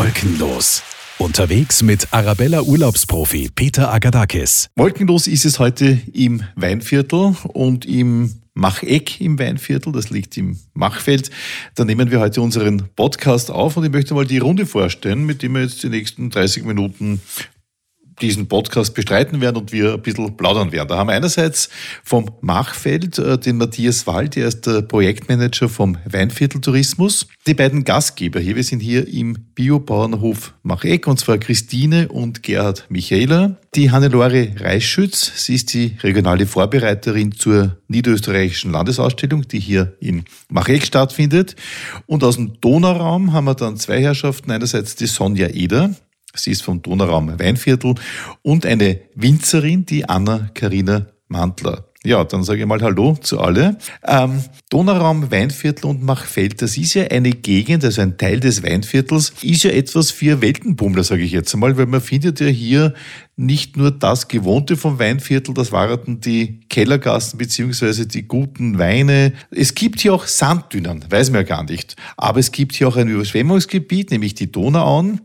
Wolkenlos. Unterwegs mit Arabella Urlaubsprofi Peter Agadakis. Wolkenlos ist es heute im Weinviertel und im Macheck im Weinviertel, das liegt im Machfeld. Da nehmen wir heute unseren Podcast auf und ich möchte mal die Runde vorstellen, mit dem wir jetzt die nächsten 30 Minuten diesen Podcast bestreiten werden und wir ein bisschen plaudern werden. Da haben wir einerseits vom Machfeld äh, den Matthias Wald, der ist der Projektmanager vom Weinviertel Tourismus. Die beiden Gastgeber hier, wir sind hier im Biobauernhof Macheck und zwar Christine und Gerhard Michaela. Die Hannelore Reischütz, sie ist die regionale Vorbereiterin zur niederösterreichischen Landesausstellung, die hier in Macheck stattfindet. Und aus dem Donauraum haben wir dann zwei Herrschaften. Einerseits die Sonja Eder, Sie ist vom Donauraum Weinviertel und eine Winzerin, die Anna-Karina Mantler. Ja, dann sage ich mal Hallo zu alle. Ähm, Donauraum, Weinviertel und Machfeld, das ist ja eine Gegend, also ein Teil des Weinviertels, ist ja etwas für Weltenbummler, sage ich jetzt einmal, weil man findet ja hier nicht nur das Gewohnte vom Weinviertel, das waren die Kellergassen beziehungsweise die guten Weine. Es gibt hier auch Sanddünen, weiß man ja gar nicht. Aber es gibt hier auch ein Überschwemmungsgebiet, nämlich die Donauauen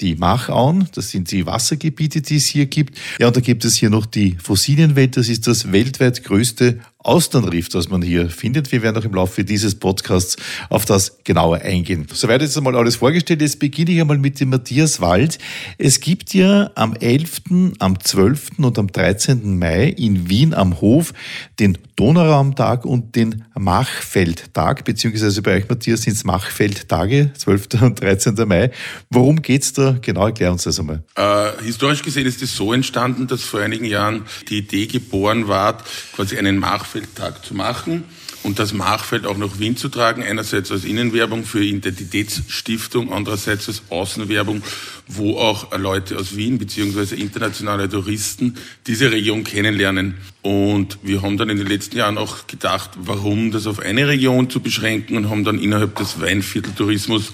die Machauen, das sind die Wassergebiete, die es hier gibt. Ja, und da gibt es hier noch die Fossilienwelt, das ist das weltweit größte Austernriff, das man hier findet. Wir werden auch im Laufe dieses Podcasts auf das genauer eingehen. Soweit jetzt einmal alles vorgestellt. Jetzt beginne ich einmal mit dem Matthias Wald. Es gibt ja am 11., am 12. und am 13. Mai in Wien am Hof den Donauraumtag und den Machfeldtag, beziehungsweise bei euch, Matthias, sind es Machfeldtage, 12. und 13. Mai. Worum geht's da? Genau, erklär uns das einmal. Äh, historisch gesehen ist es so entstanden, dass vor einigen Jahren die Idee geboren war, quasi einen Machfeld Machfeldtag zu machen und das Machfeld auch nach Wien zu tragen, einerseits als Innenwerbung für Identitätsstiftung, andererseits als Außenwerbung, wo auch Leute aus Wien beziehungsweise internationale Touristen diese Region kennenlernen. Und wir haben dann in den letzten Jahren auch gedacht, warum das auf eine Region zu beschränken und haben dann innerhalb des Weinvierteltourismus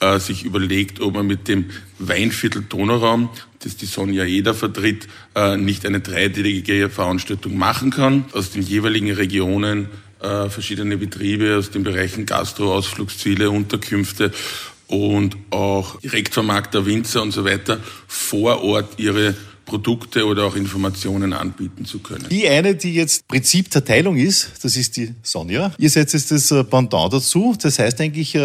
äh, sich überlegt, ob man mit dem Weinviertel Donauraum, das die Sonja Eder vertritt, äh, nicht eine dreitägige Veranstaltung machen kann, aus den jeweiligen Regionen äh, verschiedene Betriebe aus den Bereichen Gastro, Ausflugsziele, Unterkünfte und auch Direktvermarkter, Winzer und so weiter vor Ort ihre Produkte oder auch Informationen anbieten zu können. Die eine, die jetzt Prinzip der Teilung ist, das ist die Sonja. Ihr seid jetzt das Pendant dazu. Das heißt eigentlich,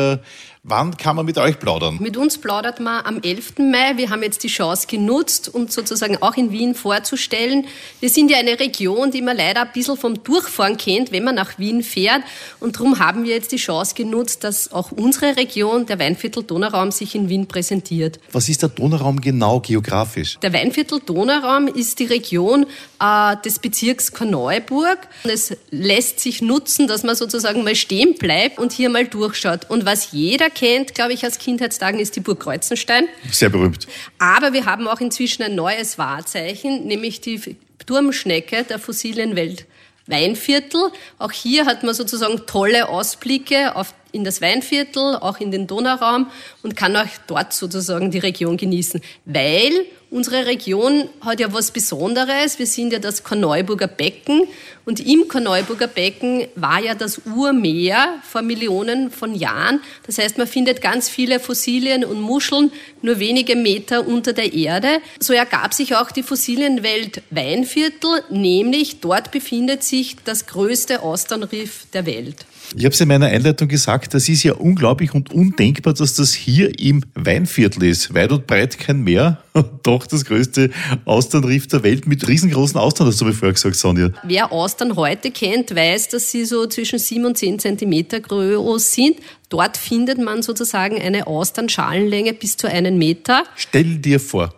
Wann kann man mit euch plaudern? Mit uns plaudert man am 11. Mai. Wir haben jetzt die Chance genutzt, uns sozusagen auch in Wien vorzustellen. Wir sind ja eine Region, die man leider ein bisschen vom Durchfahren kennt, wenn man nach Wien fährt. Und darum haben wir jetzt die Chance genutzt, dass auch unsere Region, der Weinviertel Donauraum, sich in Wien präsentiert. Was ist der Donauraum genau geografisch? Der Weinviertel Donauraum ist die Region äh, des Bezirks Korneuburg. Es lässt sich nutzen, dass man sozusagen mal stehen bleibt und hier mal durchschaut. Und was jeder kennt, glaube ich, aus Kindheitstagen, ist die Burg Kreuzenstein. Sehr berühmt. Aber wir haben auch inzwischen ein neues Wahrzeichen, nämlich die Turmschnecke der fossilen Welt. Weinviertel. Auch hier hat man sozusagen tolle Ausblicke auf, in das Weinviertel, auch in den Donauraum und kann auch dort sozusagen die Region genießen, weil Unsere Region hat ja was Besonderes. Wir sind ja das Korneuburger Becken und im Korneuburger Becken war ja das Urmeer vor Millionen von Jahren. Das heißt, man findet ganz viele Fossilien und Muscheln nur wenige Meter unter der Erde. So ergab sich auch die Fossilienwelt Weinviertel, nämlich dort befindet sich das größte Austernriff der Welt. Ich habe es in meiner Einleitung gesagt, das ist ja unglaublich und undenkbar, dass das hier im Weinviertel ist. Weit und breit kein Meer, doch das größte Austernriff der Welt mit riesengroßen Austern, hast du mir vorher gesagt, Sonja. Wer Austern heute kennt, weiß, dass sie so zwischen sieben und zehn Zentimeter groß sind. Dort findet man sozusagen eine Austernschalenlänge bis zu einen Meter. Stell dir vor,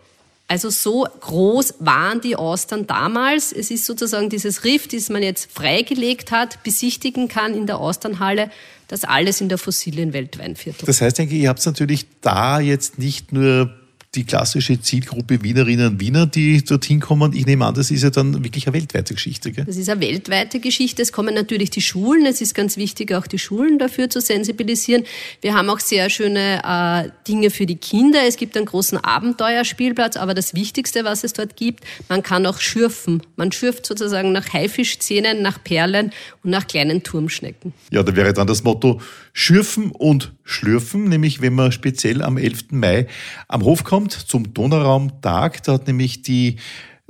also so groß waren die Austern damals. Es ist sozusagen dieses Riff, das man jetzt freigelegt hat, besichtigen kann in der Austernhalle. Das alles in der fossilen Weltweinviertel. Das heißt, denke ich, ihr habt natürlich da jetzt nicht nur die klassische Zielgruppe Wienerinnen und Wiener, die dorthin kommen. Ich nehme an, das ist ja dann wirklich eine weltweite Geschichte. Gell? Das ist eine weltweite Geschichte. Es kommen natürlich die Schulen. Es ist ganz wichtig, auch die Schulen dafür zu sensibilisieren. Wir haben auch sehr schöne äh, Dinge für die Kinder. Es gibt einen großen Abenteuerspielplatz, aber das Wichtigste, was es dort gibt, man kann auch schürfen. Man schürft sozusagen nach Haifischzähnen, nach Perlen und nach kleinen Turmschnecken. Ja, da wäre dann das Motto Schürfen und Schlürfen, nämlich wenn man speziell am 11. Mai am Hof kommt zum Donauraumtag. Da hat nämlich die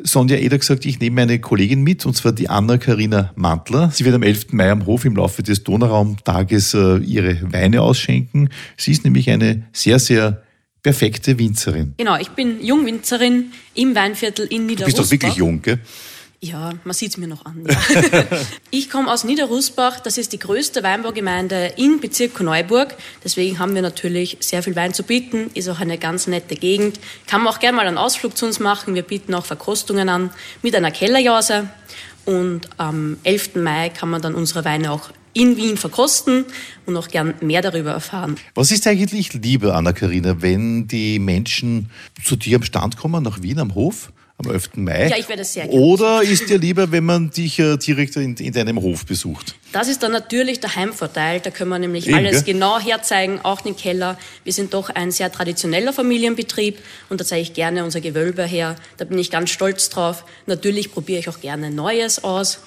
Sonja Eder gesagt, ich nehme meine Kollegin mit, und zwar die Anna-Karina Mantler. Sie wird am 11. Mai am Hof im Laufe des Donauraumtages äh, ihre Weine ausschenken. Sie ist nämlich eine sehr, sehr perfekte Winzerin. Genau, ich bin Jungwinzerin im Weinviertel in Niederrusbach. Du bist doch wirklich jung, gell? Ja, man sieht es mir noch an. Ja. ich komme aus Niederrusbach, das ist die größte Weinbaugemeinde in Bezirk Neuburg. Deswegen haben wir natürlich sehr viel Wein zu bieten, ist auch eine ganz nette Gegend. Kann man auch gerne mal einen Ausflug zu uns machen. Wir bieten auch Verkostungen an mit einer Kellerjause. Und am 11. Mai kann man dann unsere Weine auch in Wien verkosten und auch gern mehr darüber erfahren. Was ist eigentlich lieber, Anna-Karina, wenn die Menschen zu dir am Stand kommen, nach Wien am Hof? Am 11. Mai. Ja, ich werde sehr gerne. Oder ist dir lieber, wenn man dich äh, direkt in, in, deinem Hof besucht? Das ist dann natürlich der Heimvorteil. Da können wir nämlich Eben, alles gell? genau herzeigen, auch den Keller. Wir sind doch ein sehr traditioneller Familienbetrieb und da zeige ich gerne unser Gewölbe her. Da bin ich ganz stolz drauf. Natürlich probiere ich auch gerne Neues aus.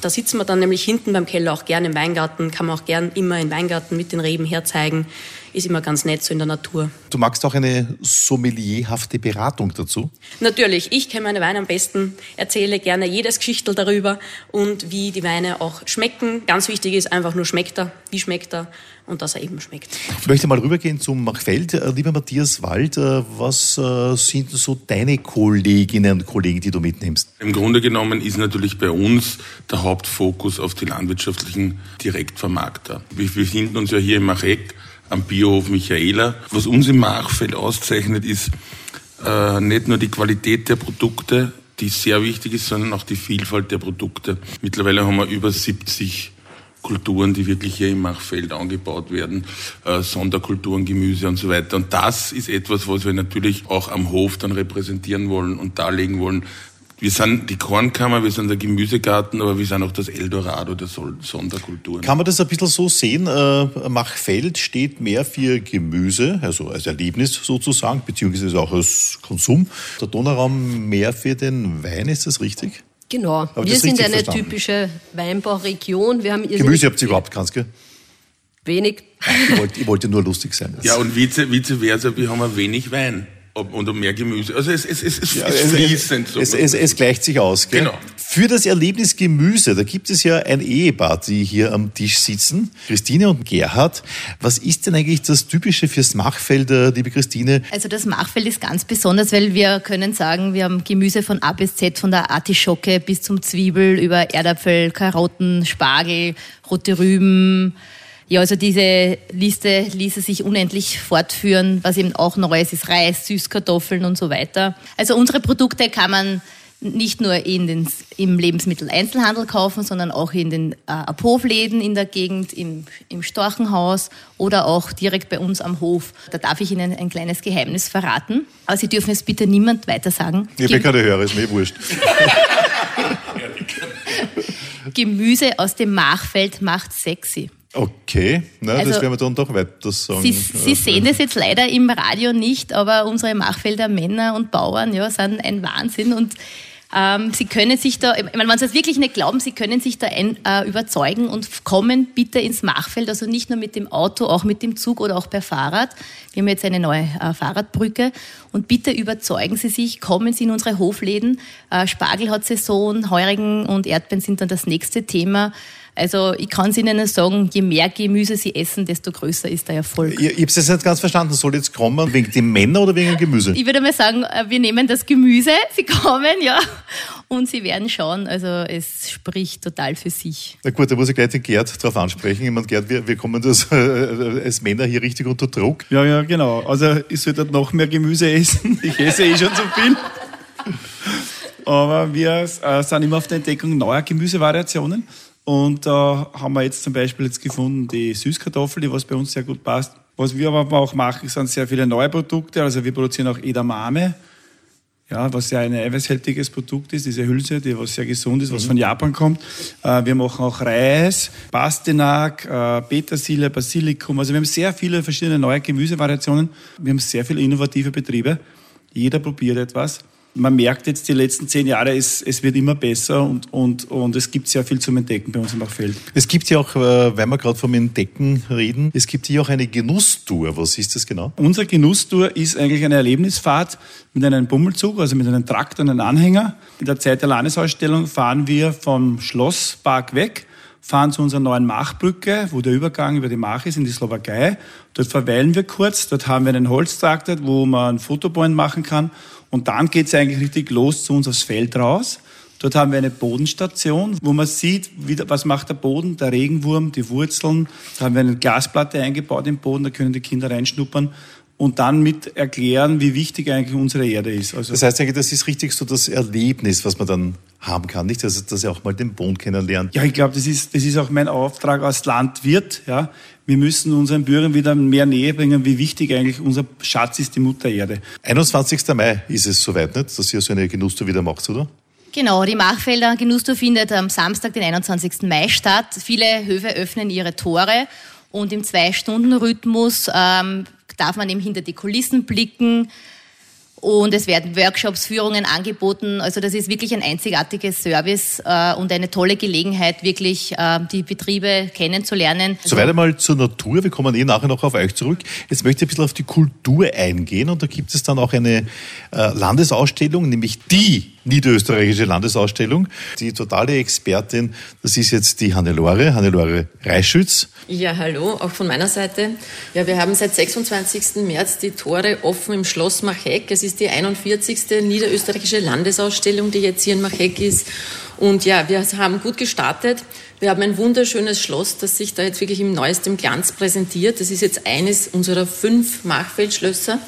Da sitzen wir dann nämlich hinten beim Keller auch gerne im Weingarten, kann man auch gern immer im Weingarten mit den Reben herzeigen. Ist immer ganz nett so in der Natur. Du magst auch eine sommelierhafte Beratung dazu? Natürlich, ich kenne meine Weine am besten, erzähle gerne jedes Geschichtel darüber und wie die Weine auch schmecken. Ganz wichtig ist einfach nur schmeckt er, wie schmeckt er und dass er eben schmeckt. Ich möchte mal rübergehen zum Machfeld. Äh, lieber Matthias Wald, äh, was äh, sind so deine Kolleginnen und Kollegen, die du mitnimmst? Im Grunde genommen ist natürlich bei uns der Hauptfokus auf die landwirtschaftlichen Direktvermarkter. Wir befinden uns ja hier im Macheck am Biohof Michaela. Was uns im Machfeld auszeichnet, ist äh, nicht nur die Qualität der Produkte, die sehr wichtig ist, sondern auch die Vielfalt der Produkte. Mittlerweile haben wir über 70 Kulturen, die wirklich hier im Machfeld angebaut werden, äh, Sonderkulturen, Gemüse und so weiter. Und das ist etwas, was wir natürlich auch am Hof dann repräsentieren wollen und darlegen wollen. Wir sind die Kornkammer, wir sind der Gemüsegarten, aber wir sind auch das Eldorado der Sonderkulturen. Kann man das ein bisschen so sehen? Äh, Machfeld steht mehr für Gemüse, also als Erlebnis sozusagen, beziehungsweise auch als Konsum. Der Donauraum mehr für den Wein, ist das richtig? Genau. Aber wir sind eine verstanden? typische Weinbauregion. Wir haben Gemüse habt ihr überhaupt keins, gell? Wenig. Ich wollte, ich wollte nur lustig sein. Ja, und vice, vice versa, wir haben wenig Wein und mehr Gemüse. Also es, es, es, es ja, ist fließend. So. Es, es, es, gleicht sich aus. Gell? Genau. Für das Erlebnis Gemüse, da gibt es ja ein Ehepaar, die hier am Tisch sitzen, Christine und Gerhard. Was ist denn eigentlich das Typische fürs Machfeld, liebe Christine? Also das Machfeld ist ganz besonders, weil wir können sagen, wir haben Gemüse von A bis Z, von der Artischocke bis zum Zwiebel, über Erdapfel, Karotten, Spargel, rote Rüben, ja, also diese Liste ließe sich unendlich fortführen. Was eben auch Neues ist, Reis, Süßkartoffeln und so weiter. Also unsere Produkte kann man nicht nur in den, im Lebensmitteleinzelhandel kaufen, sondern auch in den äh, Abhofläden in der Gegend, im, im Storchenhaus oder auch direkt bei uns am Hof. Da darf ich Ihnen ein kleines Geheimnis verraten. Aber Sie dürfen es bitte niemand weiter sagen. Ich bin keine Hörer, ist mir wurscht. Gemüse aus dem Machfeld macht sexy. Okay, na, also, das werden wir dann doch weiter sagen. Sie, Sie sehen das jetzt leider im Radio nicht, aber unsere Machfelder Männer und Bauern ja, sind ein Wahnsinn und ähm, Sie können sich da, ich meine, wenn Sie das wirklich nicht glauben, Sie können sich da ein, äh, überzeugen und kommen bitte ins Machfeld, also nicht nur mit dem Auto, auch mit dem Zug oder auch per Fahrrad. Wir haben jetzt eine neue äh, Fahrradbrücke und bitte überzeugen Sie sich, kommen Sie in unsere Hofläden. Äh, Spargel hat Saison, Heurigen und Erdbeeren sind dann das nächste Thema. Also ich kann es Ihnen nur sagen, je mehr Gemüse Sie essen, desto größer ist der Erfolg. Ich, ich habe es jetzt nicht ganz verstanden. Soll jetzt kommen wegen dem Männer oder wegen dem Gemüse? Ich würde mal sagen, äh, wir nehmen das Gemüse, Sie kommen, ja, und Sie werden schauen. Also es spricht total für sich. Na gut, da muss ich gleich den Gerd drauf ansprechen. Ich meine, Gerd, wir, wir kommen das, äh, als Männer hier richtig unter Druck. Ja, ja, genau. Also ich sollte noch mehr Gemüse essen. Ich esse eh schon zu viel. Aber wir äh, sind immer auf der Entdeckung neuer Gemüsevariationen. Und da äh, haben wir jetzt zum Beispiel jetzt gefunden die Süßkartoffel, die was bei uns sehr gut passt. Was wir aber auch machen, sind sehr viele neue Produkte. Also wir produzieren auch Edamame, ja, was ja ein eiweißhaltiges Produkt ist, diese Hülse, die was sehr gesund ist, was mhm. von Japan kommt. Äh, wir machen auch Reis, Pastinak, äh, Petersilie, Basilikum. Also wir haben sehr viele verschiedene neue Gemüsevariationen. Wir haben sehr viele innovative Betriebe. Jeder probiert etwas man merkt jetzt die letzten zehn Jahre, es, es wird immer besser und, und, und es gibt sehr viel zum Entdecken bei uns im Achfeld. Es gibt ja auch, äh, weil wir gerade vom Entdecken reden, es gibt hier auch eine Genusstour. Was ist das genau? Unsere Genusstour ist eigentlich eine Erlebnisfahrt mit einem Bummelzug, also mit einem Traktor und einem Anhänger. In der Zeit der Landesausstellung fahren wir vom Schlosspark weg fahren zu unserer neuen Machbrücke, wo der Übergang über die Mach ist in die Slowakei. Dort verweilen wir kurz, dort haben wir einen Holztraktor, wo man ein Fotopoint machen kann und dann geht es eigentlich richtig los zu uns aufs Feld raus. Dort haben wir eine Bodenstation, wo man sieht, wie, was macht der Boden, der Regenwurm, die Wurzeln. Da haben wir eine Glasplatte eingebaut im Boden, da können die Kinder reinschnuppern und dann mit erklären, wie wichtig eigentlich unsere Erde ist. Also das heißt eigentlich, das ist richtig so das Erlebnis, was man dann haben kann, nicht? Also, dass er auch mal den Boden kennenlernt. Ja, ich glaube, das ist, das ist auch mein Auftrag als Landwirt, ja. Wir müssen unseren Bürgern wieder mehr Nähe bringen, wie wichtig eigentlich unser Schatz ist, die Mutter Erde. 21. Mai ist es soweit, nicht? Dass ihr so eine Genusstour wieder macht, oder? Genau, die Machfelder Genusstour findet am Samstag, den 21. Mai statt. Viele Höfe öffnen ihre Tore und im Zwei-Stunden-Rhythmus ähm, darf man eben hinter die Kulissen blicken. Und es werden Workshops, Führungen angeboten. Also das ist wirklich ein einzigartiges Service äh, und eine tolle Gelegenheit, wirklich äh, die Betriebe kennenzulernen. Soweit einmal zur Natur. Wir kommen eh nachher noch auf euch zurück. Jetzt möchte ich ein bisschen auf die Kultur eingehen. Und da gibt es dann auch eine äh, Landesausstellung, nämlich die niederösterreichische Landesausstellung. Die totale Expertin, das ist jetzt die Hannelore, Hannelore Reischütz. Ja, hallo, auch von meiner Seite. Ja, wir haben seit 26. März die Tore offen im Schloss Macheck. Es ist die 41. niederösterreichische Landesausstellung, die jetzt hier in Macheck ist. Und ja, wir haben gut gestartet. Wir haben ein wunderschönes Schloss, das sich da jetzt wirklich im neuesten Glanz präsentiert. Das ist jetzt eines unserer fünf Machfeldschlösser.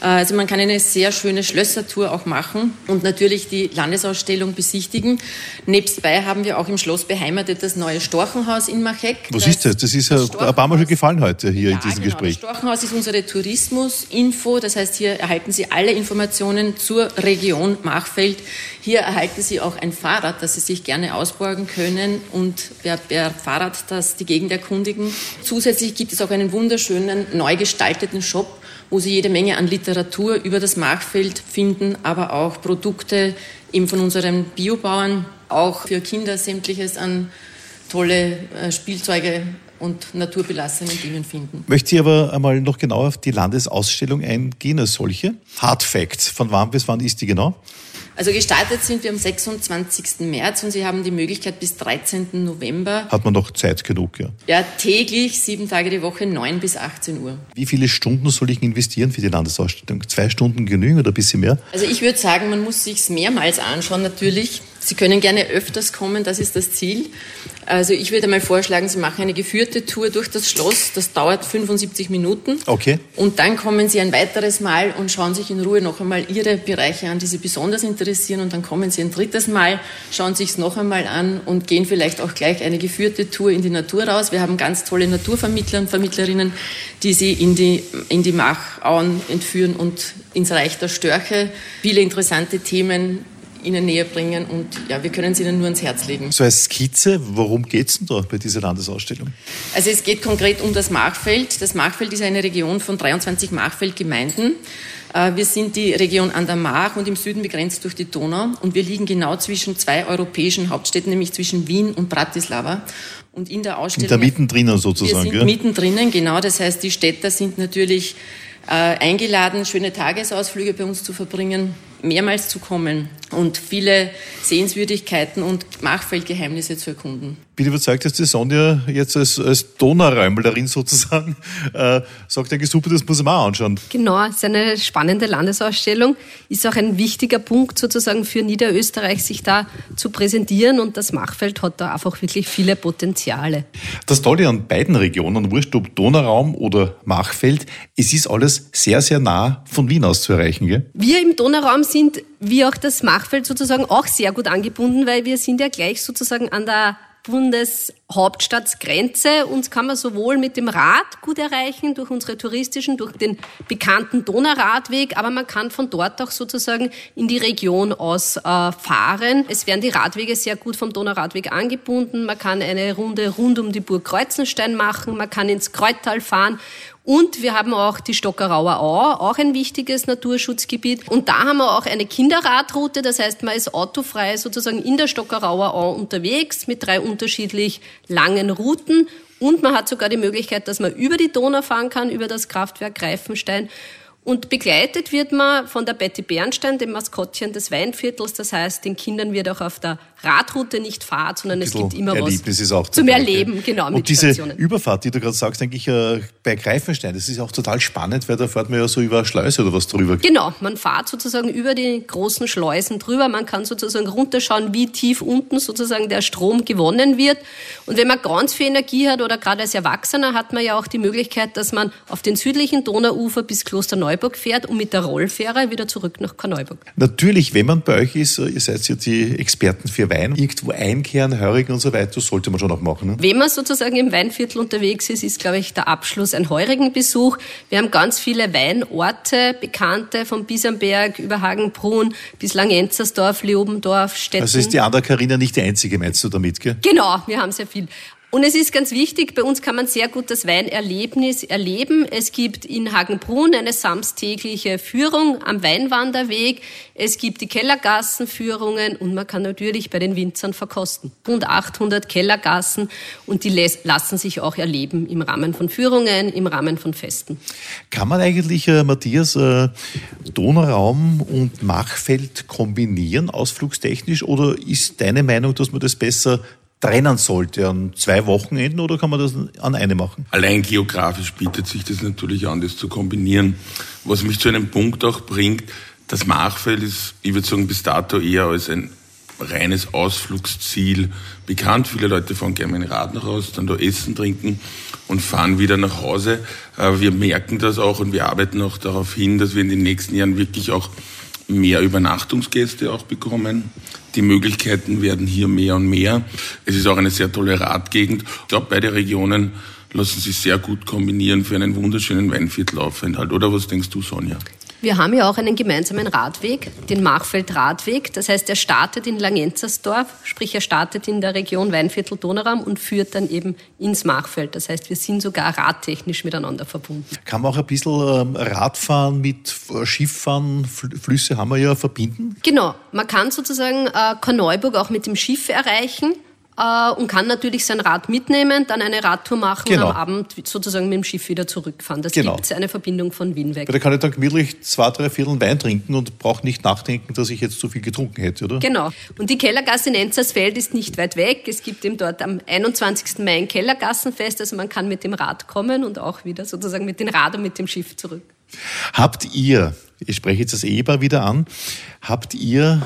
Also man kann eine sehr schöne Schlössertour auch machen und natürlich die Landesausstellung besichtigen. Nebstbei haben wir auch im Schloss beheimatet das neue Storchenhaus in Machek. Was das ist das? Das ist das ein paar Mal schon gefallen heute hier ja, in diesem genau. Gespräch. Das Storchenhaus ist unsere Tourismusinfo. Das heißt, hier erhalten Sie alle Informationen zur Region Machfeld. Hier erhalten Sie auch ein Fahrrad, das Sie sich gerne ausborgen können und per, per Fahrrad das die Gegend erkundigen. Zusätzlich gibt es auch einen wunderschönen, neu gestalteten Shop, wo Sie jede Menge an Literatur über das Machfeld finden, aber auch Produkte eben von unseren Biobauern, auch für Kinder sämtliches an tolle äh, Spielzeuge und naturbelassenen Dingen finden. Möchte ich aber einmal noch genauer auf die Landesausstellung eingehen als solche. Hard Facts, von wann bis wann ist die genau? Also gestartet sind wir am 26. März und Sie haben die Möglichkeit bis 13. November. Hat man noch Zeit genug, ja? Ja, täglich, sieben Tage die Woche, 9 bis 18 Uhr. Wie viele Stunden soll ich investieren für die Landesausstellung? Zwei Stunden genügen oder ein bisschen mehr? Also ich würde sagen, man muss sich mehrmals anschauen natürlich. Sie können gerne öfters kommen, das ist das Ziel. Also ich würde mal vorschlagen, Sie machen eine geführte Tour durch das Schloss. Das dauert 75 Minuten. Okay. Und dann kommen Sie ein weiteres Mal und schauen sich in Ruhe noch einmal Ihre Bereiche an, die Sie besonders interessieren. Und dann kommen Sie ein drittes Mal, schauen sich es noch einmal an und gehen vielleicht auch gleich eine geführte Tour in die Natur raus. Wir haben ganz tolle Naturvermittler und Vermittlerinnen, die Sie in die, in die Machauen entführen und ins Reich der Störche. Viele interessante Themen Ihnen näher bringen und ja, wir können es Ihnen nur ans Herz legen. So als Skizze, worum geht es denn da bei dieser Landesausstellung? Also es geht konkret um das Machfeld. Das Machfeld ist eine Region von 23 Machfeldgemeinden. Äh, wir sind die Region an der Mach und im Süden begrenzt durch die Donau und wir liegen genau zwischen zwei europäischen Hauptstädten, nämlich zwischen Wien und Bratislava. Und in der Ausstellung... Da mittendrin sozusagen, Wir sind gell? mittendrin, genau. Das heißt, die Städter sind natürlich äh, eingeladen, schöne Tagesausflüge bei uns zu verbringen mehrmals zu kommen und viele Sehenswürdigkeiten und Machfeldgeheimnisse zu erkunden. Bin überzeugt, dass die Sonja jetzt als, als Donauräumlerin sozusagen äh, sagt, denke super, das muss ich mir auch anschauen. Genau, es ist eine spannende Landesausstellung. Ist auch ein wichtiger Punkt sozusagen für Niederösterreich, sich da zu präsentieren und das Machfeld hat da einfach wirklich viele Potenziale. Das Tolle an beiden Regionen, wurscht ob Donauraum oder Machfeld, es ist alles sehr, sehr nah von Wien aus zu erreichen. Gell? Wir im Donauraum sind wie auch das Machfeld sozusagen auch sehr gut angebunden, weil wir sind ja gleich sozusagen an der Bundeshauptstadtsgrenze. Uns kann man sowohl mit dem Rad gut erreichen, durch unsere touristischen, durch den bekannten Donauradweg, aber man kann von dort auch sozusagen in die Region aus äh, fahren. Es werden die Radwege sehr gut vom Donauradweg angebunden. Man kann eine Runde rund um die Burg Kreuzenstein machen, man kann ins Kreuztal fahren und wir haben auch die Stockerauer Au, auch ein wichtiges Naturschutzgebiet. Und da haben wir auch eine Kinderradroute, das heißt, man ist autofrei sozusagen in der Stockerauer Au unterwegs mit drei unterschiedlich langen Routen. Und man hat sogar die Möglichkeit, dass man über die Donau fahren kann, über das Kraftwerk Greifenstein. Und begleitet wird man von der Betty Bernstein, dem Maskottchen des Weinviertels. Das heißt, den Kindern wird auch auf der Radroute nicht Fahrt, sondern es gibt immer Erlebnis was auch zum dabei, Erleben. Genau, Und diese. Überfahrt, die du gerade sagst, denke ich, äh, bei Greifenstein, das ist auch total spannend, weil da fährt man ja so über Schleuse oder was drüber. Genau, man fährt sozusagen über die großen Schleusen drüber. Man kann sozusagen runterschauen, wie tief unten sozusagen der Strom gewonnen wird. Und wenn man ganz viel Energie hat oder gerade als Erwachsener, hat man ja auch die Möglichkeit, dass man auf den südlichen Donauufer bis Klosterneuburg fährt und mit der Rollfähre wieder zurück nach Korneuburg. Natürlich, wenn man bei euch ist, ihr seid ja die Experten für Wein, irgendwo einkehren, Heurigen und so weiter, sollte man schon auch machen. Ne? Wenn man sozusagen im Weinviertel unterwegs ist, ist, glaube ich, der Abschluss ein Heurigenbesuch. Wir haben ganz viele Weinorte, bekannte von Bisamberg über Hagenbrunn bis Langenzersdorf, Leobendorf, Stetten. Also ist die Anna Karina nicht die einzige, meinst du damit, gell? Genau, wir haben sehr viel. Und es ist ganz wichtig, bei uns kann man sehr gut das Weinerlebnis erleben. Es gibt in Hagenbrunn eine samstägliche Führung am Weinwanderweg. Es gibt die Kellergassenführungen und man kann natürlich bei den Winzern verkosten. Rund 800 Kellergassen und die lassen sich auch erleben im Rahmen von Führungen, im Rahmen von Festen. Kann man eigentlich, äh, Matthias, äh, Donauraum und Machfeld kombinieren, ausflugstechnisch, oder ist deine Meinung, dass man das besser trennen sollte an zwei Wochenenden oder kann man das an eine machen? Allein geografisch bietet sich das natürlich an, das zu kombinieren. Was mich zu einem Punkt auch bringt, das Machfeld ist, ich würde sagen, bis dato eher als ein reines Ausflugsziel bekannt. Viele Leute fahren gerne mit dem Rad nach Hause, dann da essen, trinken und fahren wieder nach Hause. Wir merken das auch und wir arbeiten auch darauf hin, dass wir in den nächsten Jahren wirklich auch mehr Übernachtungsgäste auch bekommen. Die Möglichkeiten werden hier mehr und mehr. Es ist auch eine sehr tolle Radgegend. Ich glaube, beide Regionen lassen sich sehr gut kombinieren für einen wunderschönen Weinviertelaufenthalt. Oder was denkst du, Sonja? Wir haben ja auch einen gemeinsamen Radweg, den Machfeld-Radweg. Das heißt, er startet in Langenzersdorf, sprich er startet in der Region Weinviertel-Donauram und führt dann eben ins Machfeld. Das heißt, wir sind sogar radtechnisch miteinander verbunden. Kann man auch ein bisschen ähm, Radfahren mit Schifffahren, Flüsse haben wir ja, verbinden? Genau, man kann sozusagen äh, Korneuburg auch mit dem Schiff erreichen äh, und kann natürlich sein Rad mitnehmen, dann eine Radtour machen genau. und am Abend sozusagen mit dem Schiff wieder zurückfahren. Das genau. gibt eine Verbindung von Wien weg. Da kann ich dann gemütlich zwei, drei Viertel Wein trinken und brauche nicht nachdenken, dass ich jetzt zu viel getrunken hätte, oder? Genau. Und die Kellergasse in Enzersfeld ist nicht weit weg. Es gibt eben dort am 21. Mai ein Kellergassenfest, also man kann mit dem Rad kommen und auch wieder sozusagen mit dem Rad und mit dem Schiff zurück. Habt ihr, ich spreche jetzt das Ehepaar wieder an, habt ihr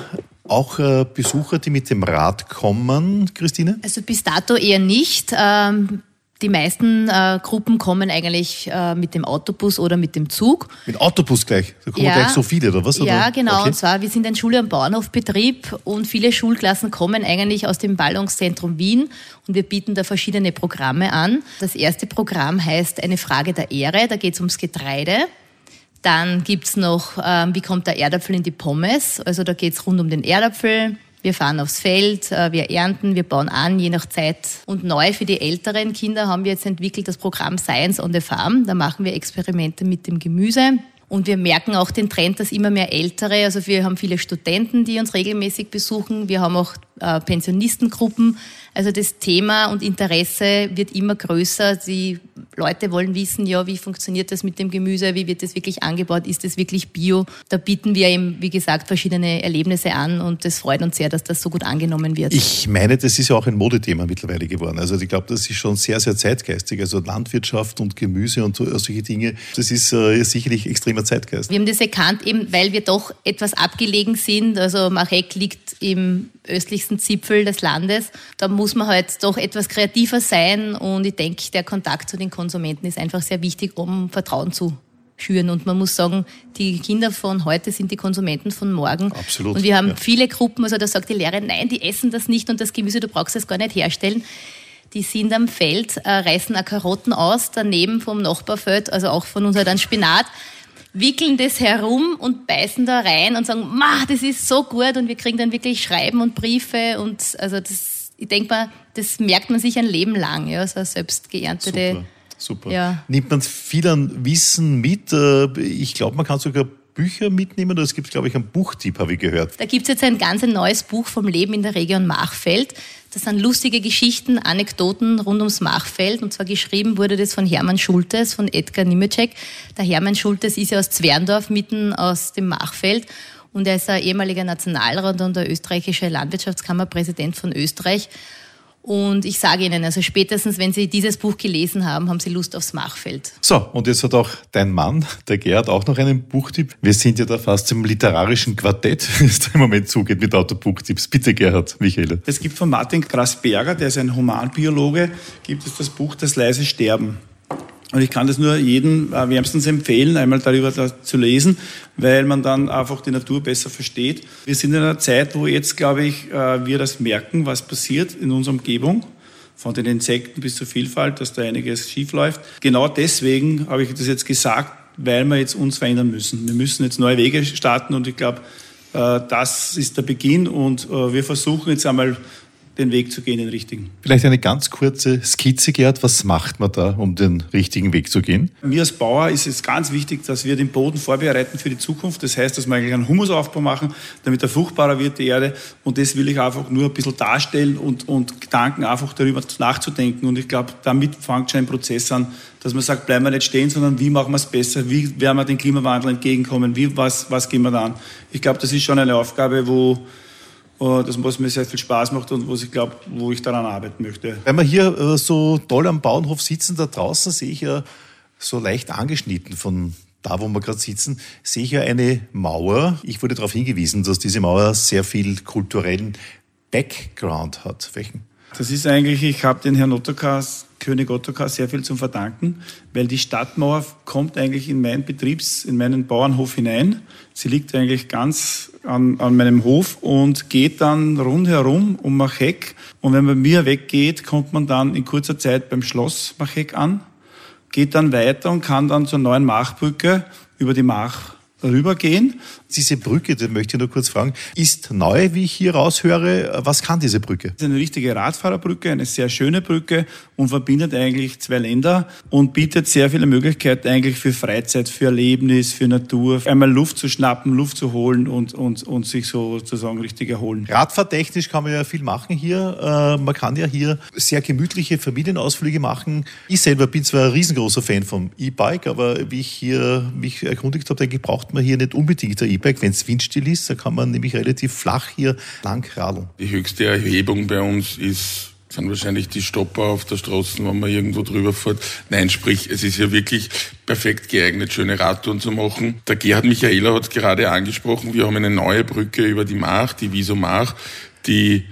auch äh, Besucher, die mit dem Rad kommen, Christine? Also bis dato eher nicht. Ähm die meisten äh, Gruppen kommen eigentlich äh, mit dem Autobus oder mit dem Zug. Mit Autobus gleich? Da kommen ja, gleich so viele, oder was? Ja, genau. Okay. Und zwar, wir sind ein Schule- und Bauernhofbetrieb und viele Schulklassen kommen eigentlich aus dem Ballungszentrum Wien und wir bieten da verschiedene Programme an. Das erste Programm heißt Eine Frage der Ehre. Da geht es ums Getreide. Dann gibt's noch, ähm, wie kommt der Erdapfel in die Pommes? Also da geht's rund um den Erdapfel. Wir fahren aufs Feld, äh, wir ernten, wir bauen an, je nach Zeit. Und neu für die älteren Kinder haben wir jetzt entwickelt das Programm Science on the Farm. Da machen wir Experimente mit dem Gemüse. Und wir merken auch den Trend, dass immer mehr Ältere, also wir haben viele Studenten, die uns regelmäßig besuchen. Wir haben auch äh, Pensionistengruppen. Also das Thema und Interesse wird immer größer. Die Leute wollen wissen, ja, wie funktioniert das mit dem Gemüse, wie wird das wirklich angebaut, ist das wirklich bio? Da bieten wir eben, wie gesagt, verschiedene Erlebnisse an und es freut uns sehr, dass das so gut angenommen wird. Ich meine, das ist ja auch ein Modethema mittlerweile geworden. Also ich glaube, das ist schon sehr, sehr zeitgeistig. Also Landwirtschaft und Gemüse und solche Dinge, das ist äh, sicherlich extremer Zeitgeist. Wir haben das erkannt, eben weil wir doch etwas abgelegen sind. Also Marek liegt im östlichsten Zipfel des Landes. Da muss man halt doch etwas kreativer sein und ich denke, der Kontakt zu den Konsumenten ist einfach sehr wichtig, um Vertrauen zu schüren. Und man muss sagen, die Kinder von heute sind die Konsumenten von morgen. Absolut. Und wir haben ja. viele Gruppen, also da sagt die Lehrerin, nein, die essen das nicht und das Gemüse, du brauchst es gar nicht herstellen. Die sind am Feld, äh, reißen auch Karotten aus, daneben vom Nachbarfeld, also auch von uns halt ein Spinat, wickeln das herum und beißen da rein und sagen, ma, das ist so gut und wir kriegen dann wirklich Schreiben und Briefe und also das, ich denke mal, das merkt man sich ein Leben lang, ja, so eine selbst geerntete. Super. Super. Ja. Nimmt man viel an Wissen mit? Äh, Ich glaube, man kann sogar Bücher mitnehmen. Oder es gibt, glaube ich, einen Buchtipp, habe ich gehört. Da gibt's jetzt ein ganz neues Buch vom Leben in der Region Machfeld. Das sind lustige Geschichten, Anekdoten rund ums Machfeld. Und zwar geschrieben wurde das von Hermann Schultes, von Edgar Nimeczek. Der Hermann Schultes ist ja aus Zwerndorf, mitten aus dem Machfeld. Und er ist ein ehemaliger Nationalrat und der österreichische Landwirtschaftskammerpräsident von Österreich. Und ich sage Ihnen, also spätestens, wenn Sie dieses Buch gelesen haben, haben Sie Lust aufs Machfeld. So, und jetzt hat auch dein Mann, der Gerhard, auch noch einen Buchtipp. Wir sind ja da fast im literarischen Quartett, wie es da im Moment zugeht mit Autobuchtipps. Bitte, Gerhard, Michaela. Es gibt von Martin Grasberger, der ist ein Humanbiologe, gibt es das Buch Das leise Sterben. Und ich kann das nur jedem äh, wärmstens empfehlen, einmal darüber da zu lesen, weil man dann einfach die Natur besser versteht. Wir sind in einer Zeit, wo jetzt, glaube ich, äh, wir das merken, was passiert in unserer Umgebung. Von den Insekten bis zur Vielfalt, dass da einiges schief läuft. Genau deswegen habe ich das jetzt gesagt, weil wir jetzt uns verändern müssen. Wir müssen jetzt neue Wege starten und ich glaube, äh, das ist der Beginn und wir versuchen jetzt einmal den Weg zu gehen, den richtigen. Vielleicht eine ganz kurze Skizze, Gerhard. Was macht man da, um den richtigen Weg zu gehen? Mir als Bauer ist es ganz wichtig, dass wir den Boden vorbereiten für die Zukunft. Das heißt, dass wir eigentlich einen Humusaufbau machen, damit er fruchtbarer wird, die Erde. Und das will ich einfach nur ein bisschen darstellen und, und Gedanken einfach darüber nachzudenken. Und ich glaube, damit fängt schon ein Prozess an, dass man sagt, bleiben wir nicht stehen, sondern wie machen wir es besser? Wie werden wir dem Klimawandel entgegenkommen? Wie, was, was gehen wir da an? Ich glaube, das ist schon eine Aufgabe, wo, das was mir sehr viel Spaß macht und wo ich glaube, wo ich daran arbeiten möchte. Wenn wir hier äh, so toll am Bauernhof sitzen, da draußen sehe ich ja so leicht angeschnitten von da, wo wir gerade sitzen, sehe ich ja eine Mauer. Ich wurde darauf hingewiesen, dass diese Mauer sehr viel kulturellen Background hat. Welchen? Das ist eigentlich, ich habe den Herrn Ottokar, König Ottokar, sehr viel zu verdanken, weil die Stadtmauer kommt eigentlich in meinen Betriebs, in meinen Bauernhof hinein. Sie liegt eigentlich ganz an, an meinem Hof und geht dann rundherum um Macheck. Und wenn man mir weggeht, kommt man dann in kurzer Zeit beim Schloss Macheck an, geht dann weiter und kann dann zur neuen Machbrücke über die Mach rübergehen. Diese Brücke, die möchte ich nur kurz fragen, ist neu, wie ich hier raushöre. Was kann diese Brücke? Das ist eine richtige Radfahrerbrücke, eine sehr schöne Brücke und verbindet eigentlich zwei Länder und bietet sehr viele Möglichkeiten eigentlich für Freizeit, für Erlebnis, für Natur, einmal Luft zu schnappen, Luft zu holen und, und, und sich sozusagen richtig erholen. Radfahrtechnisch kann man ja viel machen hier. Äh, man kann ja hier sehr gemütliche Familienausflüge machen. Ich selber bin zwar ein riesengroßer Fan vom E-Bike, aber wie ich hier mich erkundigt habe, denke ich, man hier nicht unbedingt ein E-Bike. Wenn es windstill ist, dann kann man nämlich relativ flach hier lang radeln. Die höchste Erhebung bei uns ist sind wahrscheinlich die Stopper auf der Straße, wenn man irgendwo drüber fährt. Nein, sprich, es ist ja wirklich perfekt geeignet, schöne Radtouren zu machen. Der Gerhard Michaela hat es gerade angesprochen, wir haben eine neue Brücke über die Mach, die Wieso Mach, die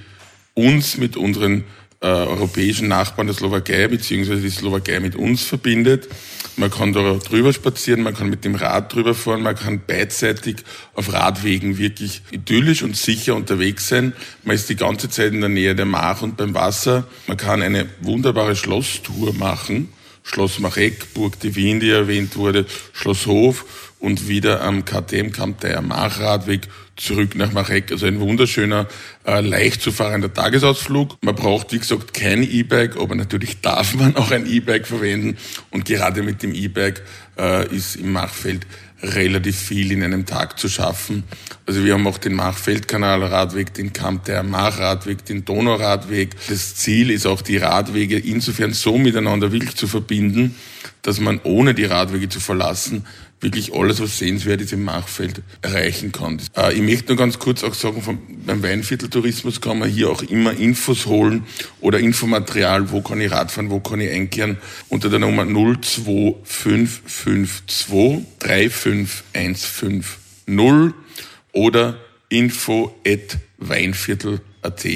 uns mit unseren äh, europäischen Nachbarn der Slowakei beziehungsweise die Slowakei mit uns verbindet. Man kann da drüber spazieren, man kann mit dem Rad drüber fahren, man kann beidseitig auf Radwegen wirklich idyllisch und sicher unterwegs sein. Man ist die ganze Zeit in der Nähe der Mach und beim Wasser. Man kann eine wunderbare Schlosstour machen. Schloss Macheck, Burg de Wien, die erwähnt wurde, Schloss Hof und wieder am KTM Kampteier Machradweg zurück nach Macheck. Also ein wunderschöner, äh, leicht zu fahrender Tagesausflug. Man braucht, wie gesagt, kein E-Bike, aber natürlich darf man auch ein E-Bike verwenden. Und gerade mit dem E-Bike äh, ist im Machfeld relativ viel in einem Tag zu schaffen. Also wir haben auch den Machfeldkanalradweg, den Kampteier Machradweg, den Donauradweg. Das Ziel ist auch, die Radwege insofern so miteinander wirklich zu verbinden, dass man ohne die Radwege zu verlassen wirklich alles, was sehenswert ist im Machfeld, erreichen kann. Äh, ich möchte nur ganz kurz auch sagen, vom, beim Weinvierteltourismus kann man hier auch immer Infos holen oder Infomaterial, wo kann ich Radfahren, wo kann ich einkehren, unter der Nummer 02552 35150 oder info at weinviertel.at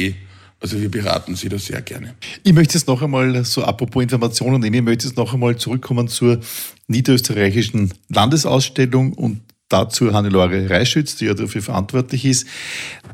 Also wir beraten Sie da sehr gerne. Ich möchte jetzt noch einmal, so apropos Informationen nehmen, ich möchte jetzt noch einmal zurückkommen zur niederösterreichischen Landesausstellung und dazu Hannelore Reischütz, die ja dafür verantwortlich ist.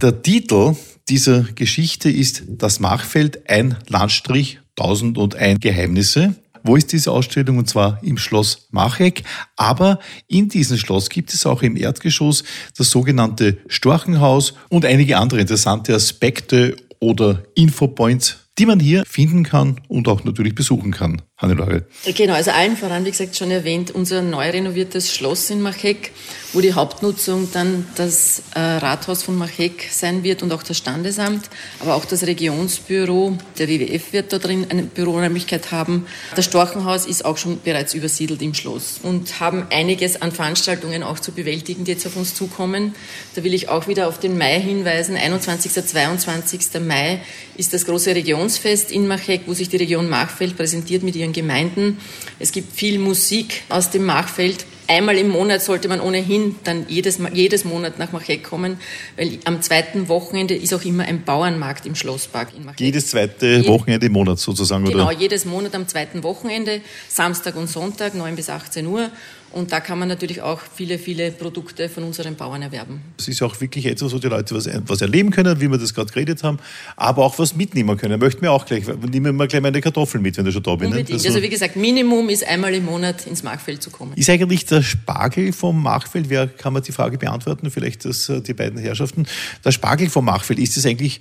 Der Titel dieser Geschichte ist Das Machfeld, ein Landstrich, 1001 Geheimnisse. Wo ist diese Ausstellung? Und zwar im Schloss Macheck. Aber in diesem Schloss gibt es auch im Erdgeschoss das sogenannte Storchenhaus und einige andere interessante Aspekte oder Infopoints, die man hier finden kann und auch natürlich besuchen kann. Hannelore. Genau, also allen voran, wie gesagt, schon erwähnt, unser neu renoviertes Schloss in Machek, wo die Hauptnutzung dann das äh, Rathaus von Machek sein wird und auch das Standesamt, aber auch das Regionsbüro, der WWF wird da drin eine Büroräumlichkeit haben. Das Storchenhaus ist auch schon bereits übersiedelt im Schloss und haben einiges an Veranstaltungen auch zu bewältigen, die jetzt auf uns zukommen. Da will ich auch wieder auf den Mai hinweisen. 21. 22. Mai ist das große Regionsfest in Machek, wo sich die Region Machfeld präsentiert mit ihren den Gemeinden. Es gibt viel Musik aus dem Machfeld. Einmal im Monat sollte man ohnehin dann jedes, jedes Monat nach Machek kommen, weil am zweiten Wochenende ist auch immer ein Bauernmarkt im Schlosspark in Machek. Jedes zweite Wochenende im Monat sozusagen, genau, oder? Genau, jedes Monat am zweiten Wochenende, Samstag und Sonntag, 9 bis 18 Uhr. Und da kann man natürlich auch viele, viele Produkte von unseren Bauern erwerben. Es ist auch wirklich etwas, wo die Leute was, was erleben können, wie wir das gerade geredet haben, aber auch was mitnehmen können. Möchten wir auch gleich, nehmen wir gleich meine Kartoffeln mit, wenn du schon da bist. Ne? Also, also, wie gesagt, Minimum ist einmal im Monat ins Markfeld zu kommen. Ist eigentlich der Spargel vom Machfeld, wer kann man die Frage beantworten, vielleicht das, äh, die beiden Herrschaften, der Spargel vom Machfeld, ist das eigentlich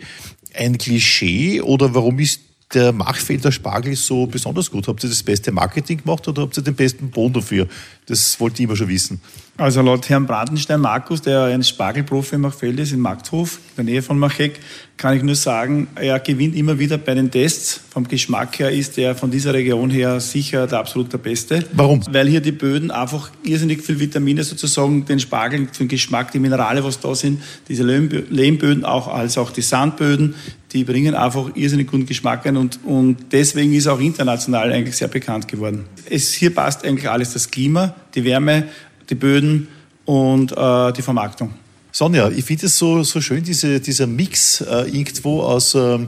ein Klischee oder warum ist der Machfelder Spargel so besonders gut? Habt ihr das beste Marketing gemacht oder habt ihr den besten Boden dafür? Das wollte ich immer schon wissen. Also laut Herrn Brandenstein Markus, der ein Spargelprofi im Machfeld ist, in Markthof, in der Nähe von Machek, kann ich nur sagen, er gewinnt immer wieder bei den Tests. Vom Geschmack her ist er von dieser Region her sicher der absolut der Beste. Warum? Weil hier die Böden einfach irrsinnig viel Vitamine sozusagen, den Spargel, den Geschmack, die Minerale, was da sind, diese Lehmböden auch, als auch die Sandböden, die bringen einfach irrsinnig guten Geschmack ein und, und deswegen ist auch international eigentlich sehr bekannt geworden. Es, hier passt eigentlich alles, das Klima, die Wärme, die Böden und äh, die Vermarktung. Sonja, ich finde es so, so schön, diese, dieser Mix äh, irgendwo aus, äh,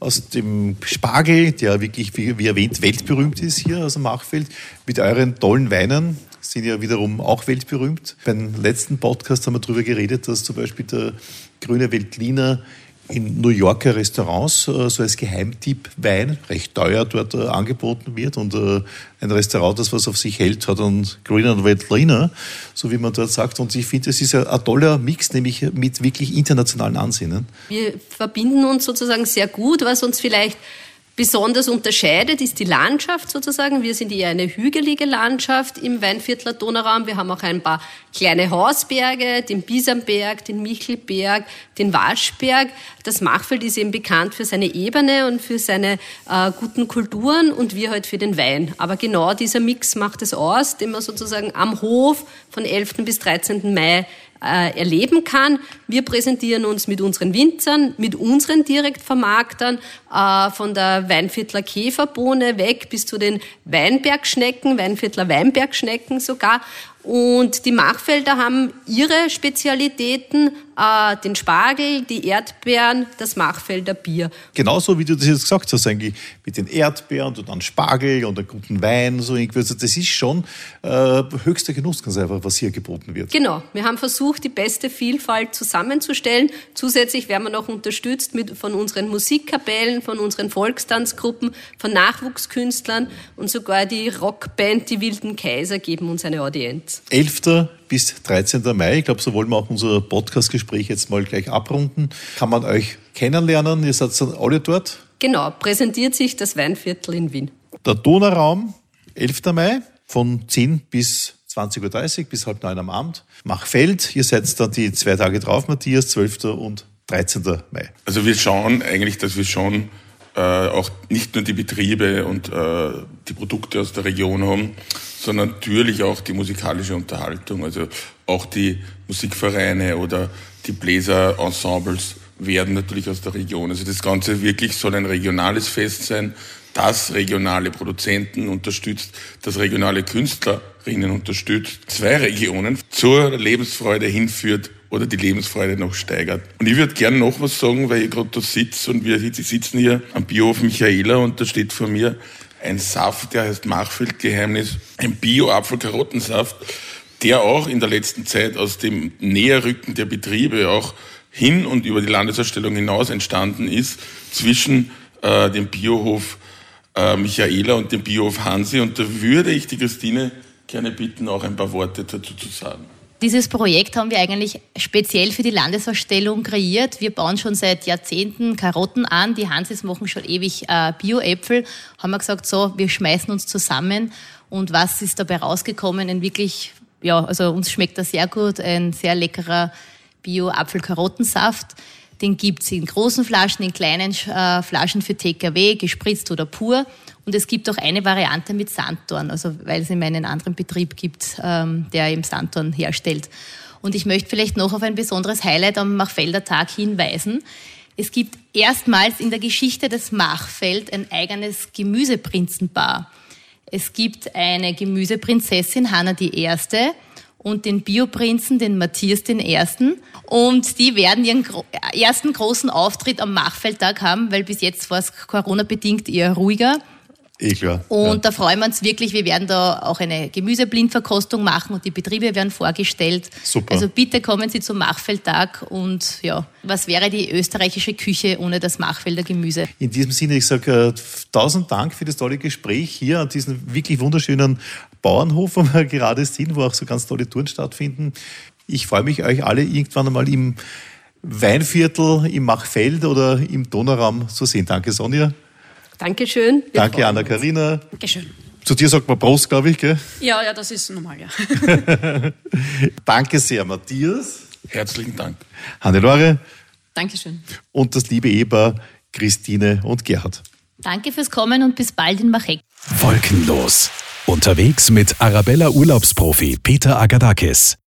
aus dem Spargel, der wirklich, wie, wie, erwähnt, weltberühmt ist hier aus dem Machfeld, mit euren tollen Weinen, sind ja wiederum auch weltberühmt. Beim letzten Podcast haben wir darüber geredet, dass zum Beispiel der grüne Veltliner in New Yorker Restaurants äh, so als Geheimtipp Wein, recht teuer dort äh, angeboten wird und äh, ein Restaurant, das was auf sich hält, hat einen grünen Veltliner, so wie man dort sagt. Und ich finde, es ist ein, toller Mix, nämlich mit wirklich internationalen Ansinnen. Wir verbinden uns sozusagen sehr gut, was uns vielleicht besonders unterscheidet, ist die Landschaft sozusagen. Wir sind eher eine hügelige Landschaft im Weinviertler Donauraum. Wir haben auch ein paar kleine Hausberge, den Biesamberg, den Michelberg, den Waschberg. Das Machfeld ist eben bekannt für seine Ebene und für seine äh, guten Kulturen und wir halt für den Wein. Aber genau dieser Mix macht es aus, den man sozusagen am Hof von 11. bis 13. Mai äh, erleben kann. Wir präsentieren uns mit unseren Winzern, mit unseren Direktvermarktern, äh, von der Weinviertler Käferbohne weg bis zu den Weinbergschnecken, Weinviertler Weinbergschnecken sogar. Und die Machfelder haben ihre Spezialitäten, äh, den Spargel, die Erdbeeren, das Machfelder Bier. Genauso wie du das jetzt gesagt hast, eigentlich mit den Erdbeeren und dann Spargel und einem guten Wein. So irgendwie. Also das ist schon äh, höchster Genuss, ganz einfach, was hier geboten wird. Genau. Wir haben versucht, die beste Vielfalt zusammenzustellen. Zusätzlich werden wir noch unterstützt mit, von unseren Musikkapellen, von unseren Volkstanzgruppen, von Nachwuchskünstlern und sogar die Rockband Die Wilden Kaiser geben uns eine Audienz. 11 bis 13. Mai. Ich glaube, so wollen wir auch unser Podcastgespräch jetzt mal gleich abrunden. Kann man euch kennenlernen? Ihr seid dann alle dort? Genau, präsentiert sich das Weinviertel in Wien. Der Donauraum, 11. Mai, von 10 bis 20.30 Uhr bis halb neun am Abend. Machfeld, ihr seid dann die zwei Tage drauf, Matthias, 12. und 13. Mai. Also wir schauen eigentlich, dass wir schon äh, auch nicht nur die Betriebe und äh, die Produkte aus der Region haben, sondern natürlich auch die musikalische Unterhaltung. Also auch die Musikvereine oder die Bläserensembles werden natürlich aus der Region. Also das Ganze wirklich soll ein regionales Fest sein, das regionale Produzenten unterstützt, das regionale Künstler Mitarbeiterinnen unterstützt, zwei Regionen zur Lebensfreude hinführt oder die Lebensfreude noch steigert. Und ich würde gerne noch was sagen, weil ich gerade da sitze und wir sitzen hier am Biohof Michaela und da steht vor mir ein Saft, der heißt Machfeldgeheimnis, ein Bio-Apfel-Karottensaft, der auch in der letzten Zeit aus dem Näherrücken der Betriebe auch hin und über die Landesausstellung hinaus entstanden ist zwischen äh, dem Biohof äh, Michaela und dem Biohof Hansi. Und da würde ich die Christine gerne bitten, auch ein paar Worte dazu zu sagen. Dieses Projekt haben wir eigentlich speziell für die Landesausstellung kreiert. Wir bauen schon seit Jahrzehnten Karotten an. Die Hansis machen schon ewig äh, Bio-Äpfel. Haben wir gesagt, so, wir schmeißen uns zusammen. Und was ist dabei rausgekommen? Ein wirklich, ja, also uns schmeckt das sehr gut. Ein sehr leckerer Bio-Apfel-Karottensaft. Den gibt's in großen Flaschen, in kleinen äh, Flaschen für TKW, gespritzt oder pur. Und es gibt auch eine Variante mit Sanddorn, also weil es in meinen anderen Betrieb gibt, ähm, der eben Sanddorn herstellt. Und ich möchte vielleicht noch auf ein besonderes Highlight am Machfelder Tag hinweisen. Es gibt erstmals in der Geschichte des Machfeld ein eigenes Gemüseprinzenpaar. Es gibt eine Gemüseprinzessin, Hanna die Erste, und den Bioprinzen, den Matthias den Ersten. Und die werden ihren ersten großen Auftritt am Machfeldtag haben, weil bis jetzt war es Corona-bedingt eher ruhiger. Eh klar. Und ja. da freuen wir uns wirklich. Wir werden da auch eine Gemüseblindverkostung machen und die Betriebe werden vorgestellt. Super. Also bitte kommen Sie zum Machfeldtag und ja, was wäre die österreichische Küche ohne das Machfelder Gemüse? In diesem Sinne, ich sage äh, tausend Dank für das tolle Gespräch hier an diesem wirklich wunderschönen Bauernhof, wo wir gerade sind, wo auch so ganz tolle Touren stattfinden. Ich freue mich, euch alle irgendwann einmal im Weinviertel, im Machfeld oder im Donauraum zu sehen. Danke, Sonja. Dankeschön. Wir Danke, Anna-Karina. Dankeschön. Zu dir sagt man Prost, glaube ich, gell? Ja, ja, das ist normal, ja. Danke sehr, Matthias. Herzlichen Dank. Hannelore. Dankeschön. Und das liebe Ehepaar Christine und Gerhard. Danke fürs Kommen und bis bald in Machek. Wolkenlos. Unterwegs mit Arabella Urlaubsprofi Peter Agadakis.